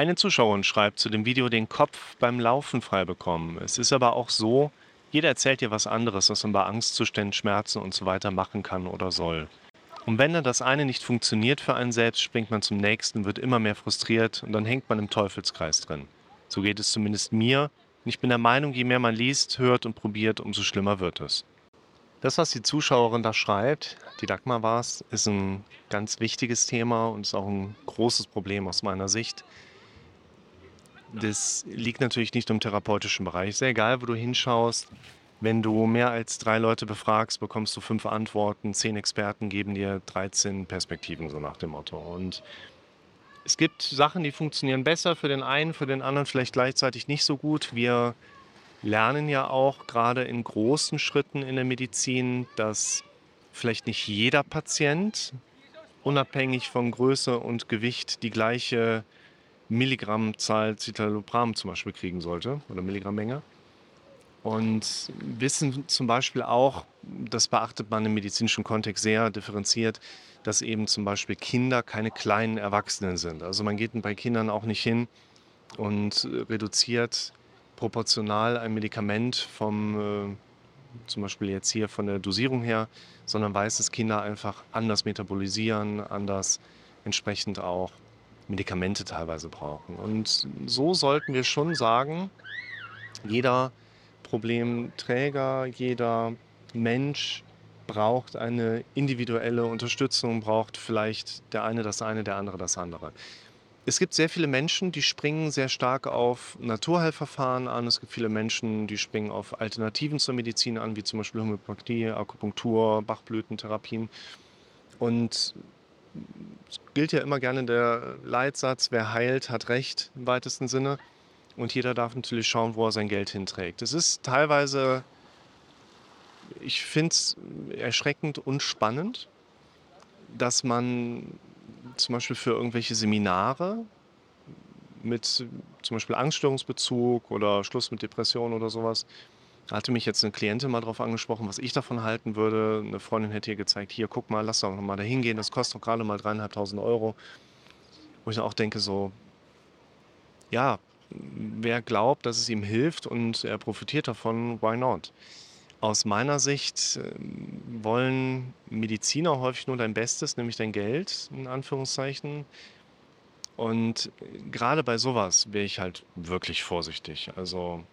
Eine Zuschauerin schreibt zu dem Video den Kopf beim Laufen frei bekommen. Es ist aber auch so, jeder erzählt dir was anderes, was man bei Angstzuständen, Schmerzen und so weiter machen kann oder soll. Und wenn dann das eine nicht funktioniert für einen selbst, springt man zum nächsten, wird immer mehr frustriert und dann hängt man im Teufelskreis drin. So geht es zumindest mir. Und ich bin der Meinung, je mehr man liest, hört und probiert, umso schlimmer wird es. Das, was die Zuschauerin da schreibt, die Dagmar war es, ist ein ganz wichtiges Thema und ist auch ein großes Problem aus meiner Sicht. Das liegt natürlich nicht im therapeutischen Bereich. Sehr egal, wo du hinschaust. Wenn du mehr als drei Leute befragst, bekommst du fünf Antworten. Zehn Experten geben dir 13 Perspektiven, so nach dem Motto. Und es gibt Sachen, die funktionieren besser für den einen, für den anderen vielleicht gleichzeitig nicht so gut. Wir lernen ja auch gerade in großen Schritten in der Medizin, dass vielleicht nicht jeder Patient unabhängig von Größe und Gewicht die gleiche Milligrammzahl Citalopram zum Beispiel kriegen sollte oder Milligrammmenge. Und wissen zum Beispiel auch, das beachtet man im medizinischen Kontext sehr differenziert, dass eben zum Beispiel Kinder keine kleinen Erwachsenen sind. Also man geht bei Kindern auch nicht hin und reduziert proportional ein Medikament vom, äh, zum Beispiel jetzt hier von der Dosierung her, sondern weiß, dass Kinder einfach anders metabolisieren, anders entsprechend auch Medikamente teilweise brauchen. Und so sollten wir schon sagen, jeder Problemträger, jeder Mensch braucht eine individuelle Unterstützung, braucht vielleicht der eine das eine, der andere das andere. Es gibt sehr viele Menschen, die springen sehr stark auf Naturheilverfahren an. Es gibt viele Menschen, die springen auf Alternativen zur Medizin an, wie zum Beispiel Homöopathie, Akupunktur, Bachblütentherapien. Und es gilt ja immer gerne der Leitsatz, wer heilt, hat Recht im weitesten Sinne. Und jeder darf natürlich schauen, wo er sein Geld hinträgt. Es ist teilweise, ich finde es erschreckend und spannend, dass man zum Beispiel für irgendwelche Seminare mit zum Beispiel Angststörungsbezug oder Schluss mit Depression oder sowas. Da hatte mich jetzt eine Klientin mal darauf angesprochen, was ich davon halten würde. Eine Freundin hätte ihr gezeigt, hier, guck mal, lass doch noch mal da hingehen, das kostet doch gerade mal dreieinhalbtausend Euro. Wo ich auch denke, so, ja, wer glaubt, dass es ihm hilft und er profitiert davon, why not? Aus meiner Sicht äh, wollen Mediziner häufig nur dein Bestes, nämlich dein Geld, in Anführungszeichen. Und gerade bei sowas wäre ich halt wirklich vorsichtig. Also,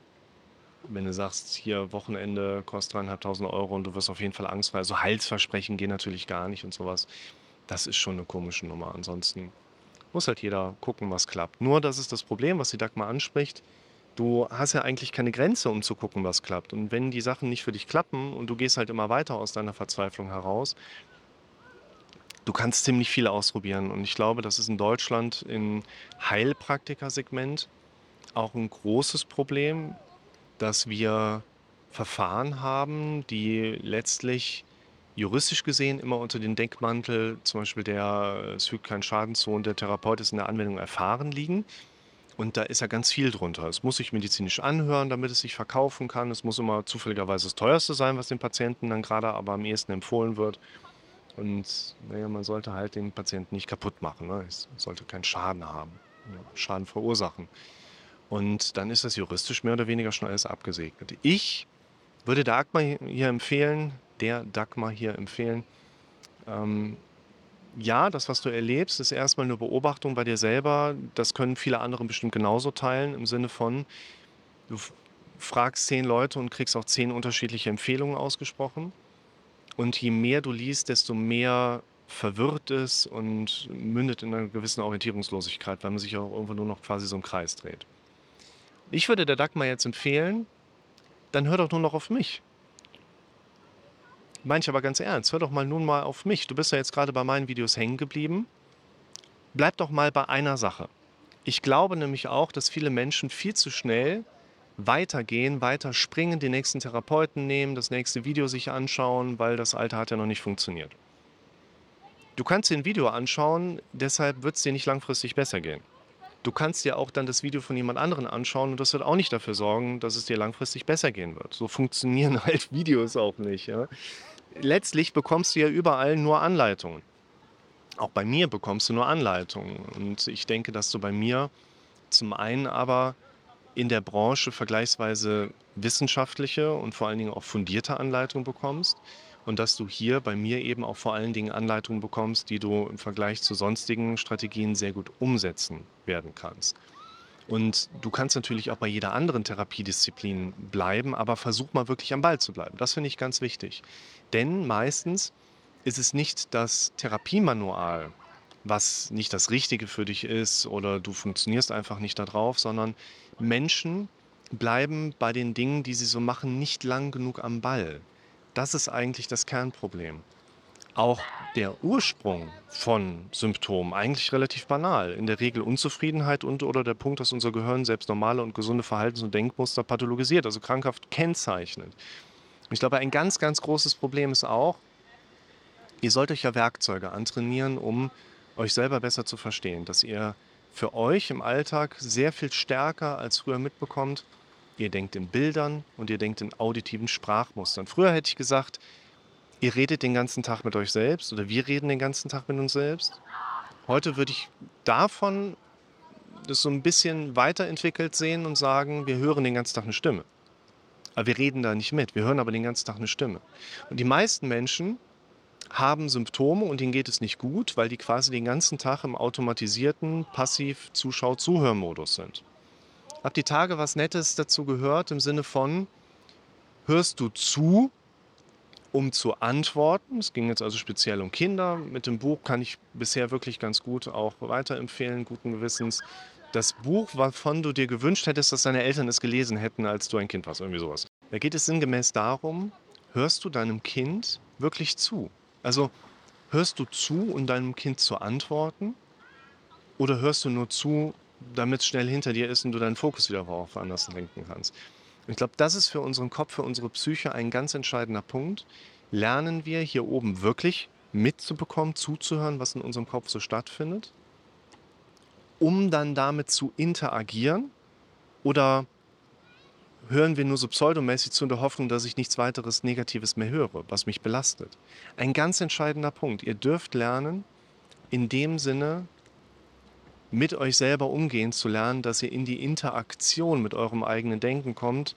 wenn du sagst, hier Wochenende kostet dreieinhalbtausend Euro und du wirst auf jeden Fall angstfrei, also Heilsversprechen gehen natürlich gar nicht und sowas. Das ist schon eine komische Nummer. Ansonsten muss halt jeder gucken, was klappt. Nur, das ist das Problem, was die Dagmar anspricht du hast ja eigentlich keine Grenze, um zu gucken, was klappt. Und wenn die Sachen nicht für dich klappen und du gehst halt immer weiter aus deiner Verzweiflung heraus, du kannst ziemlich viel ausprobieren. Und ich glaube, das ist in Deutschland im Heilpraktikersegment auch ein großes Problem, dass wir Verfahren haben, die letztlich juristisch gesehen immer unter den Deckmantel, zum Beispiel der es fügt keinen Schaden zu und der Therapeut ist in der Anwendung erfahren liegen. Und da ist ja ganz viel drunter. Es muss sich medizinisch anhören, damit es sich verkaufen kann. Es muss immer zufälligerweise das teuerste sein, was den Patienten dann gerade aber am ehesten empfohlen wird. Und naja, man sollte halt den Patienten nicht kaputt machen. Ne? Es sollte keinen Schaden haben, Schaden verursachen. Und dann ist das juristisch mehr oder weniger schon alles abgesegnet. Ich würde Dagmar hier empfehlen, der Dagmar hier empfehlen, ähm, ja, das, was du erlebst, ist erstmal eine Beobachtung bei dir selber. Das können viele andere bestimmt genauso teilen, im Sinne von, du fragst zehn Leute und kriegst auch zehn unterschiedliche Empfehlungen ausgesprochen. Und je mehr du liest, desto mehr verwirrt es und mündet in einer gewissen Orientierungslosigkeit, weil man sich auch irgendwo nur noch quasi so im Kreis dreht. Ich würde der Dagmar jetzt empfehlen, dann hör doch nur noch auf mich. Meine ich aber ganz ernst. Hör doch mal nun mal auf mich. Du bist ja jetzt gerade bei meinen Videos hängen geblieben. Bleib doch mal bei einer Sache. Ich glaube nämlich auch, dass viele Menschen viel zu schnell weitergehen, weiter springen, den nächsten Therapeuten nehmen, das nächste Video sich anschauen, weil das alte hat ja noch nicht funktioniert. Du kannst dir ein Video anschauen, deshalb wird es dir nicht langfristig besser gehen. Du kannst dir auch dann das Video von jemand anderen anschauen und das wird auch nicht dafür sorgen, dass es dir langfristig besser gehen wird. So funktionieren halt Videos auch nicht. Ja? letztlich bekommst du ja überall nur Anleitungen. Auch bei mir bekommst du nur Anleitungen. Und ich denke, dass du bei mir zum einen aber in der Branche vergleichsweise wissenschaftliche und vor allen Dingen auch fundierte Anleitungen bekommst und dass du hier bei mir eben auch vor allen Dingen Anleitungen bekommst, die du im Vergleich zu sonstigen Strategien sehr gut umsetzen werden kannst. Und du kannst natürlich auch bei jeder anderen Therapiedisziplin bleiben, aber versuch mal wirklich am Ball zu bleiben. Das finde ich ganz wichtig. Denn meistens ist es nicht das Therapiemanual, was nicht das Richtige für dich ist oder du funktionierst einfach nicht darauf, sondern Menschen bleiben bei den Dingen, die sie so machen, nicht lang genug am Ball. Das ist eigentlich das Kernproblem. Auch der Ursprung von Symptomen eigentlich relativ banal. In der Regel Unzufriedenheit und oder der Punkt, dass unser Gehirn selbst normale und gesunde Verhaltens- und Denkmuster pathologisiert, also krankhaft kennzeichnet. Ich glaube, ein ganz, ganz großes Problem ist auch, ihr sollt euch ja Werkzeuge antrainieren, um euch selber besser zu verstehen, dass ihr für euch im Alltag sehr viel stärker als früher mitbekommt, ihr denkt in Bildern und ihr denkt in auditiven Sprachmustern. Früher hätte ich gesagt, ihr redet den ganzen Tag mit euch selbst oder wir reden den ganzen Tag mit uns selbst. Heute würde ich davon das so ein bisschen weiterentwickelt sehen und sagen, wir hören den ganzen Tag eine Stimme. Aber wir reden da nicht mit, wir hören aber den ganzen Tag eine Stimme. Und die meisten Menschen haben Symptome und ihnen geht es nicht gut, weil die quasi den ganzen Tag im automatisierten Passiv-Zuschau-Zuhörmodus sind. Hab die Tage was Nettes dazu gehört im Sinne von, hörst du zu, um zu antworten? Es ging jetzt also speziell um Kinder. Mit dem Buch kann ich bisher wirklich ganz gut auch weiterempfehlen, guten Gewissens. Das Buch, wovon du dir gewünscht hättest, dass deine Eltern es gelesen hätten, als du ein Kind warst, irgendwie sowas. Da geht es sinngemäß darum, hörst du deinem Kind wirklich zu? Also hörst du zu, um deinem Kind zu antworten? Oder hörst du nur zu, damit es schnell hinter dir ist und du deinen Fokus wieder auf woanders lenken kannst? Ich glaube, das ist für unseren Kopf, für unsere Psyche ein ganz entscheidender Punkt. Lernen wir hier oben wirklich mitzubekommen, zuzuhören, was in unserem Kopf so stattfindet, um dann damit zu interagieren? Oder hören wir nur so pseudomäßig zu in der Hoffnung, dass ich nichts weiteres Negatives mehr höre, was mich belastet. Ein ganz entscheidender Punkt. Ihr dürft lernen, in dem Sinne mit euch selber umgehen zu lernen, dass ihr in die Interaktion mit eurem eigenen Denken kommt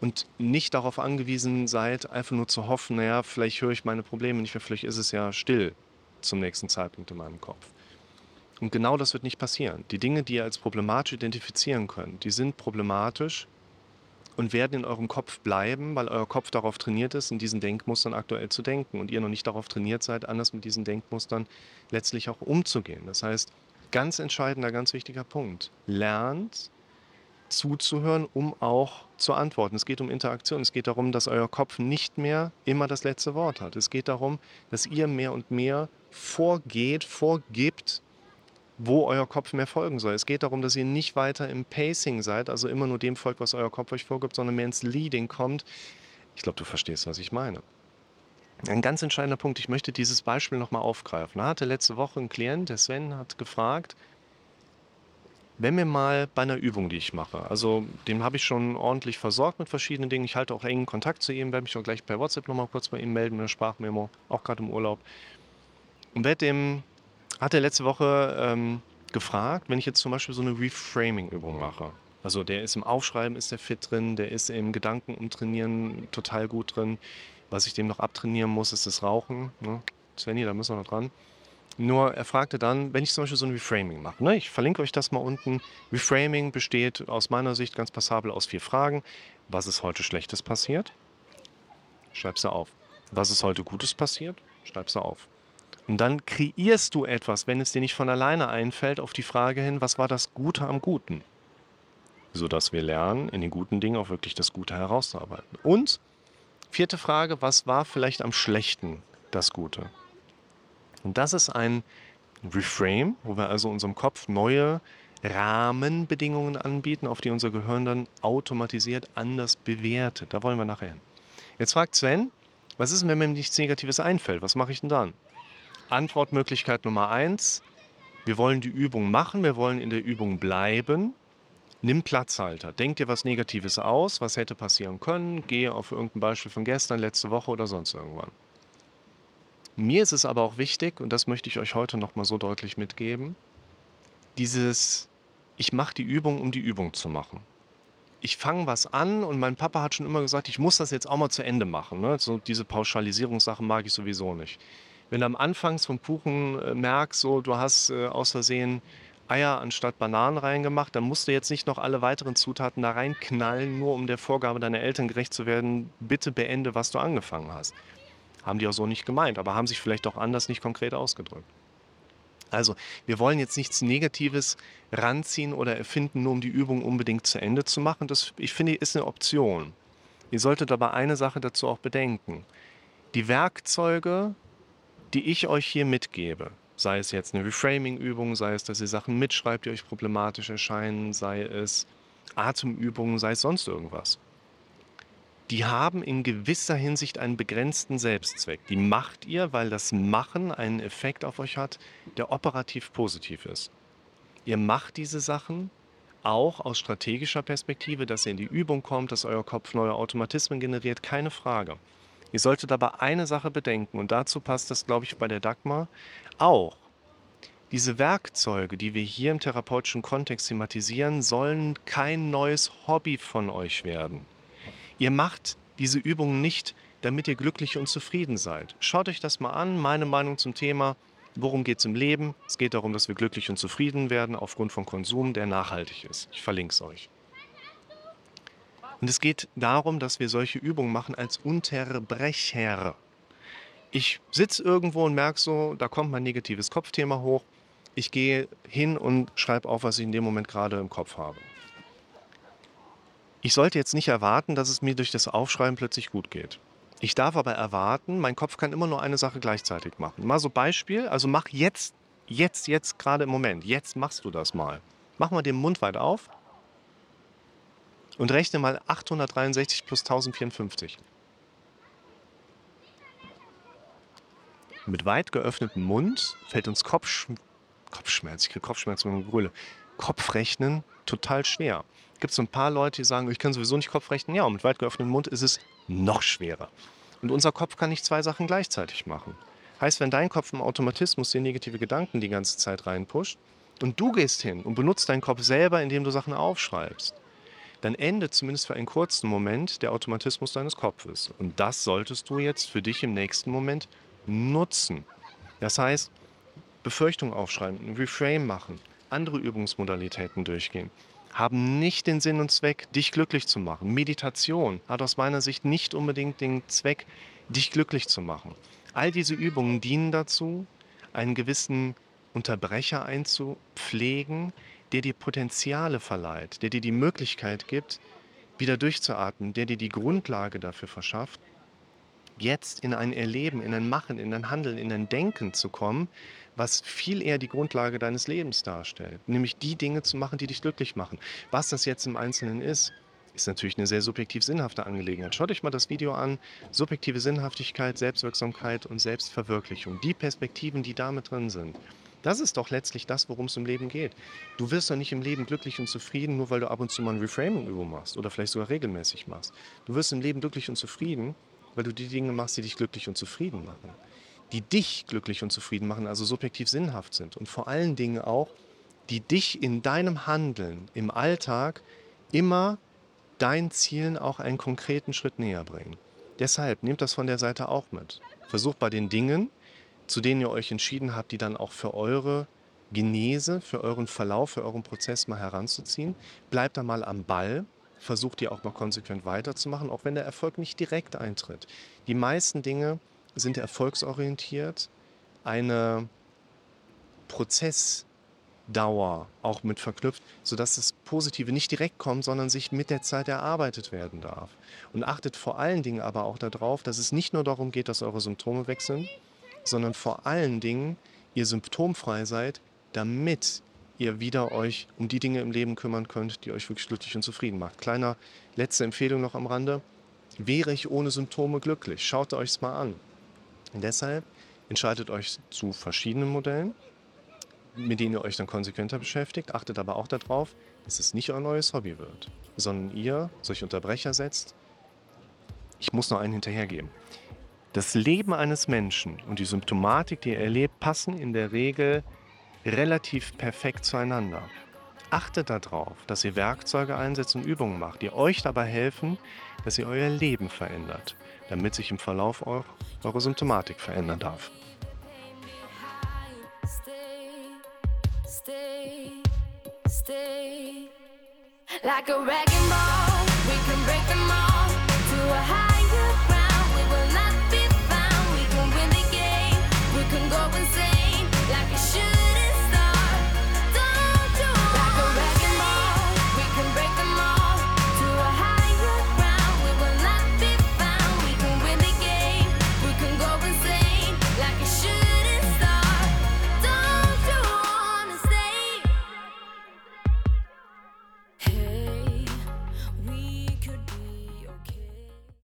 und nicht darauf angewiesen seid, einfach nur zu hoffen, naja, vielleicht höre ich meine Probleme nicht mehr, vielleicht ist es ja still zum nächsten Zeitpunkt in meinem Kopf. Und genau das wird nicht passieren. Die Dinge, die ihr als problematisch identifizieren könnt, die sind problematisch, und werden in eurem Kopf bleiben, weil euer Kopf darauf trainiert ist, in diesen Denkmustern aktuell zu denken und ihr noch nicht darauf trainiert seid, anders mit diesen Denkmustern letztlich auch umzugehen. Das heißt, ganz entscheidender, ganz wichtiger Punkt. Lernt zuzuhören, um auch zu antworten. Es geht um Interaktion. Es geht darum, dass euer Kopf nicht mehr immer das letzte Wort hat. Es geht darum, dass ihr mehr und mehr vorgeht, vorgibt, wo euer Kopf mehr folgen soll. Es geht darum, dass ihr nicht weiter im Pacing seid, also immer nur dem folgt, was euer Kopf euch vorgibt, sondern mehr ins Leading kommt. Ich glaube, du verstehst, was ich meine. Ein ganz entscheidender Punkt, ich möchte dieses Beispiel nochmal aufgreifen. Da hatte letzte Woche ein Klient, der Sven, hat gefragt, wenn wir mal bei einer Übung, die ich mache, also den habe ich schon ordentlich versorgt mit verschiedenen Dingen, ich halte auch engen Kontakt zu ihm, werde mich auch gleich per WhatsApp nochmal kurz bei ihm melden mit einer Sprachmemo, auch gerade im Urlaub. Und werde dem hat er letzte Woche ähm, gefragt, wenn ich jetzt zum Beispiel so eine Reframing-Übung mache. Also der ist im Aufschreiben, ist der fit drin, der ist im Gedanken umtrainieren total gut drin. Was ich dem noch abtrainieren muss, ist das Rauchen. Ne? Svenny, da müssen wir noch dran. Nur er fragte dann, wenn ich zum Beispiel so ein Reframing mache, ne? ich verlinke euch das mal unten. Reframing besteht aus meiner Sicht ganz passabel aus vier Fragen. Was ist heute Schlechtes passiert? Schreib's da auf. Was ist heute Gutes passiert? Schreib's da auf. Und dann kreierst du etwas, wenn es dir nicht von alleine einfällt, auf die Frage hin, was war das Gute am Guten? Sodass wir lernen, in den guten Dingen auch wirklich das Gute herauszuarbeiten. Und vierte Frage, was war vielleicht am Schlechten das Gute? Und das ist ein Reframe, wo wir also unserem Kopf neue Rahmenbedingungen anbieten, auf die unser Gehirn dann automatisiert anders bewertet. Da wollen wir nachher hin. Jetzt fragt Sven, was ist, wenn mir nichts Negatives einfällt? Was mache ich denn dann? Antwortmöglichkeit Nummer eins. Wir wollen die Übung machen, wir wollen in der Übung bleiben. Nimm Platzhalter. Denk dir was Negatives aus, was hätte passieren können. Gehe auf irgendein Beispiel von gestern, letzte Woche oder sonst irgendwann. Mir ist es aber auch wichtig, und das möchte ich euch heute nochmal so deutlich mitgeben, dieses ich mache die Übung, um die Übung zu machen. Ich fange was an und mein Papa hat schon immer gesagt, ich muss das jetzt auch mal zu Ende machen. Ne? So diese Pauschalisierungssachen mag ich sowieso nicht. Wenn du am Anfang vom Kuchen äh, merkst, so du hast äh, aus Versehen Eier anstatt Bananen reingemacht, dann musst du jetzt nicht noch alle weiteren Zutaten da reinknallen, nur um der Vorgabe deiner Eltern gerecht zu werden, bitte beende, was du angefangen hast. Haben die auch so nicht gemeint, aber haben sich vielleicht auch anders nicht konkret ausgedrückt. Also, wir wollen jetzt nichts Negatives ranziehen oder erfinden, nur um die Übung unbedingt zu Ende zu machen. Das, ich finde, ist eine Option. Ihr solltet aber eine Sache dazu auch bedenken. Die Werkzeuge, die ich euch hier mitgebe, sei es jetzt eine Reframing-Übung, sei es, dass ihr Sachen mitschreibt, die euch problematisch erscheinen, sei es Atemübungen, sei es sonst irgendwas die haben in gewisser Hinsicht einen begrenzten Selbstzweck. Die macht ihr, weil das Machen einen Effekt auf euch hat, der operativ positiv ist. Ihr macht diese Sachen auch aus strategischer Perspektive, dass ihr in die Übung kommt, dass euer Kopf neue Automatismen generiert, keine Frage. Ihr solltet aber eine Sache bedenken und dazu passt das, glaube ich, bei der Dagmar auch. Diese Werkzeuge, die wir hier im therapeutischen Kontext thematisieren, sollen kein neues Hobby von euch werden. Ihr macht diese Übungen nicht, damit ihr glücklich und zufrieden seid. Schaut euch das mal an. Meine Meinung zum Thema, worum geht es im Leben? Es geht darum, dass wir glücklich und zufrieden werden aufgrund von Konsum, der nachhaltig ist. Ich verlinke es euch. Und es geht darum, dass wir solche Übungen machen als Unterbrecher. Ich sitze irgendwo und merke so, da kommt mein negatives Kopfthema hoch. Ich gehe hin und schreibe auf, was ich in dem Moment gerade im Kopf habe. Ich sollte jetzt nicht erwarten, dass es mir durch das Aufschreiben plötzlich gut geht. Ich darf aber erwarten, mein Kopf kann immer nur eine Sache gleichzeitig machen. Mal so Beispiel, also mach jetzt, jetzt, jetzt gerade im Moment, jetzt machst du das mal. Mach mal den Mund weit auf und rechne mal 863 plus 1054. Mit weit geöffnetem Mund fällt uns Kopfsch Kopfschmerz, ich kriege Kopfschmerzen mit dem Brülle, Kopfrechnen total schwer gibt es so ein paar Leute, die sagen, ich kann sowieso nicht Kopf rechnen. Ja, und mit weit geöffnetem Mund ist es noch schwerer. Und unser Kopf kann nicht zwei Sachen gleichzeitig machen. Heißt, wenn dein Kopf im Automatismus dir negative Gedanken die ganze Zeit reinpusht und du gehst hin und benutzt deinen Kopf selber, indem du Sachen aufschreibst, dann endet zumindest für einen kurzen Moment der Automatismus deines Kopfes. Und das solltest du jetzt für dich im nächsten Moment nutzen. Das heißt, Befürchtung aufschreiben, ein Reframe machen, andere Übungsmodalitäten durchgehen haben nicht den Sinn und Zweck, dich glücklich zu machen. Meditation hat aus meiner Sicht nicht unbedingt den Zweck, dich glücklich zu machen. All diese Übungen dienen dazu, einen gewissen Unterbrecher einzupflegen, der dir Potenziale verleiht, der dir die Möglichkeit gibt, wieder durchzuatmen, der dir die Grundlage dafür verschafft, jetzt in ein Erleben, in ein Machen, in ein Handeln, in ein Denken zu kommen, was viel eher die Grundlage deines Lebens darstellt. Nämlich die Dinge zu machen, die dich glücklich machen. Was das jetzt im Einzelnen ist, ist natürlich eine sehr subjektiv sinnhafte Angelegenheit. Schaut euch mal das Video an. Subjektive Sinnhaftigkeit, Selbstwirksamkeit und Selbstverwirklichung. Die Perspektiven, die damit drin sind. Das ist doch letztlich das, worum es im Leben geht. Du wirst doch nicht im Leben glücklich und zufrieden, nur weil du ab und zu mal eine Reframing-Übung machst oder vielleicht sogar regelmäßig machst. Du wirst im Leben glücklich und zufrieden, weil du die Dinge machst, die dich glücklich und zufrieden machen die dich glücklich und zufrieden machen, also subjektiv sinnhaft sind. Und vor allen Dingen auch, die dich in deinem Handeln im Alltag immer deinen Zielen auch einen konkreten Schritt näher bringen. Deshalb nehmt das von der Seite auch mit. Versucht bei den Dingen, zu denen ihr euch entschieden habt, die dann auch für eure Genese, für euren Verlauf, für euren Prozess mal heranzuziehen. Bleibt da mal am Ball, versucht die auch mal konsequent weiterzumachen, auch wenn der Erfolg nicht direkt eintritt. Die meisten Dinge sind erfolgsorientiert, eine Prozessdauer auch mit verknüpft, sodass das Positive nicht direkt kommt, sondern sich mit der Zeit erarbeitet werden darf. Und achtet vor allen Dingen aber auch darauf, dass es nicht nur darum geht, dass eure Symptome sind, sondern vor allen Dingen ihr symptomfrei seid, damit ihr wieder euch um die Dinge im Leben kümmern könnt, die euch wirklich glücklich und zufrieden macht. Kleiner letzte Empfehlung noch am Rande. Wäre ich ohne Symptome glücklich? Schaut euch es mal an. Und deshalb entscheidet euch zu verschiedenen Modellen, mit denen ihr euch dann konsequenter beschäftigt. Achtet aber auch darauf, dass es nicht euer neues Hobby wird, sondern ihr solche Unterbrecher setzt. Ich muss noch einen hinterhergeben. Das Leben eines Menschen und die Symptomatik, die er erlebt, passen in der Regel relativ perfekt zueinander. achtet darauf, dass ihr Werkzeuge einsetzt und Übungen macht, die euch dabei helfen, dass ihr euer Leben verändert, damit sich im Verlauf eure Symptomatik verändern darf. Like a wrecking ball, we can break them all to a high